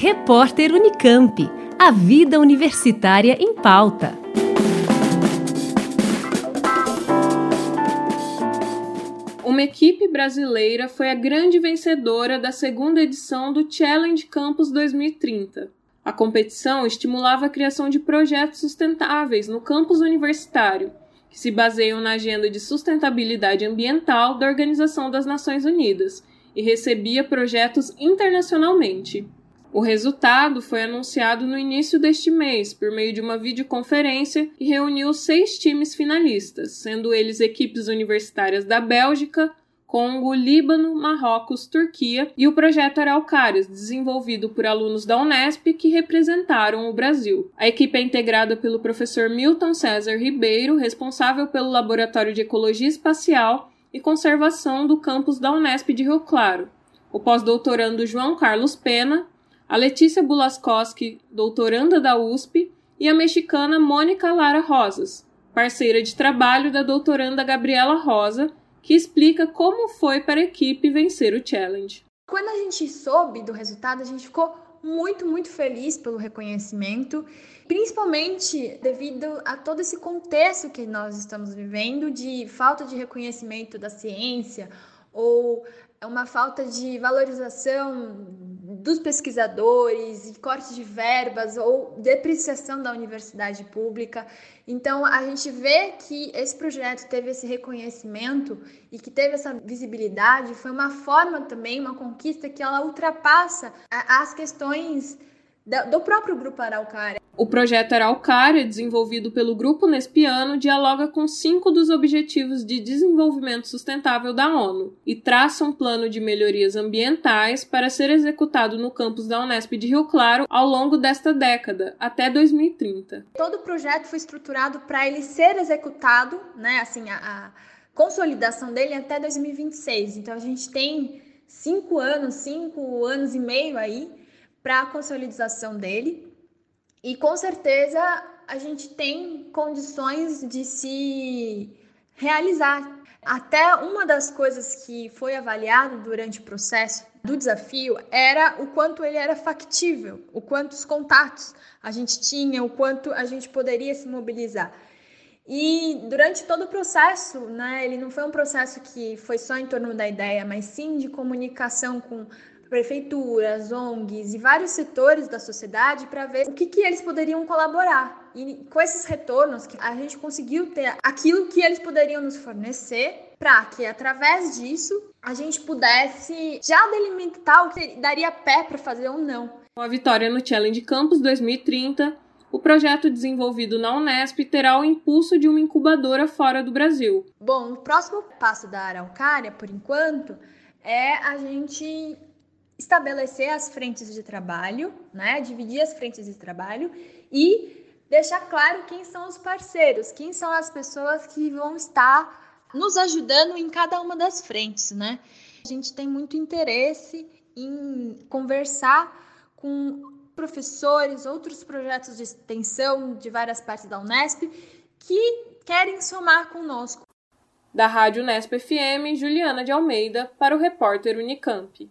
Repórter Unicamp. A vida universitária em pauta. Uma equipe brasileira foi a grande vencedora da segunda edição do Challenge Campus 2030. A competição estimulava a criação de projetos sustentáveis no campus universitário, que se baseiam na agenda de sustentabilidade ambiental da Organização das Nações Unidas e recebia projetos internacionalmente. O resultado foi anunciado no início deste mês por meio de uma videoconferência que reuniu seis times finalistas, sendo eles equipes universitárias da Bélgica, Congo, Líbano, Marrocos, Turquia e o projeto Araucárias, desenvolvido por alunos da Unesp que representaram o Brasil. A equipe é integrada pelo professor Milton César Ribeiro, responsável pelo Laboratório de Ecologia Espacial e Conservação do campus da Unesp de Rio Claro, o pós-doutorando João Carlos Pena, a Letícia Bulaskowski, doutoranda da USP, e a mexicana Mônica Lara Rosas, parceira de trabalho da doutoranda Gabriela Rosa, que explica como foi para a equipe vencer o challenge. Quando a gente soube do resultado, a gente ficou muito, muito feliz pelo reconhecimento, principalmente devido a todo esse contexto que nós estamos vivendo de falta de reconhecimento da ciência ou uma falta de valorização dos pesquisadores, cortes de verbas ou depreciação da universidade pública. Então, a gente vê que esse projeto teve esse reconhecimento e que teve essa visibilidade, foi uma forma também, uma conquista que ela ultrapassa as questões do próprio Grupo Araucária. O projeto Araucária, desenvolvido pelo Grupo Nespiano, dialoga com cinco dos Objetivos de Desenvolvimento Sustentável da ONU e traça um plano de melhorias ambientais para ser executado no campus da Unesp de Rio Claro ao longo desta década, até 2030. Todo o projeto foi estruturado para ele ser executado, né, assim, a, a consolidação dele até 2026. Então a gente tem cinco anos, cinco anos e meio aí para a consolidação dele. E com certeza a gente tem condições de se realizar. Até uma das coisas que foi avaliado durante o processo do desafio era o quanto ele era factível, o quantos contatos a gente tinha, o quanto a gente poderia se mobilizar. E durante todo o processo, né, ele não foi um processo que foi só em torno da ideia, mas sim de comunicação com prefeituras, ONGs e vários setores da sociedade para ver o que, que eles poderiam colaborar. E com esses retornos, a gente conseguiu ter aquilo que eles poderiam nos fornecer para que, através disso, a gente pudesse já delimitar o que daria pé para fazer ou não. Com a vitória no Challenge Campus 2030, o projeto desenvolvido na Unesp terá o impulso de uma incubadora fora do Brasil. Bom, o próximo passo da Araucária, por enquanto, é a gente estabelecer as frentes de trabalho, né? Dividir as frentes de trabalho e deixar claro quem são os parceiros, quem são as pessoas que vão estar nos ajudando em cada uma das frentes, né? A gente tem muito interesse em conversar com professores, outros projetos de extensão de várias partes da Unesp que querem somar conosco. Da Rádio Unesp FM, Juliana de Almeida, para o repórter Unicamp.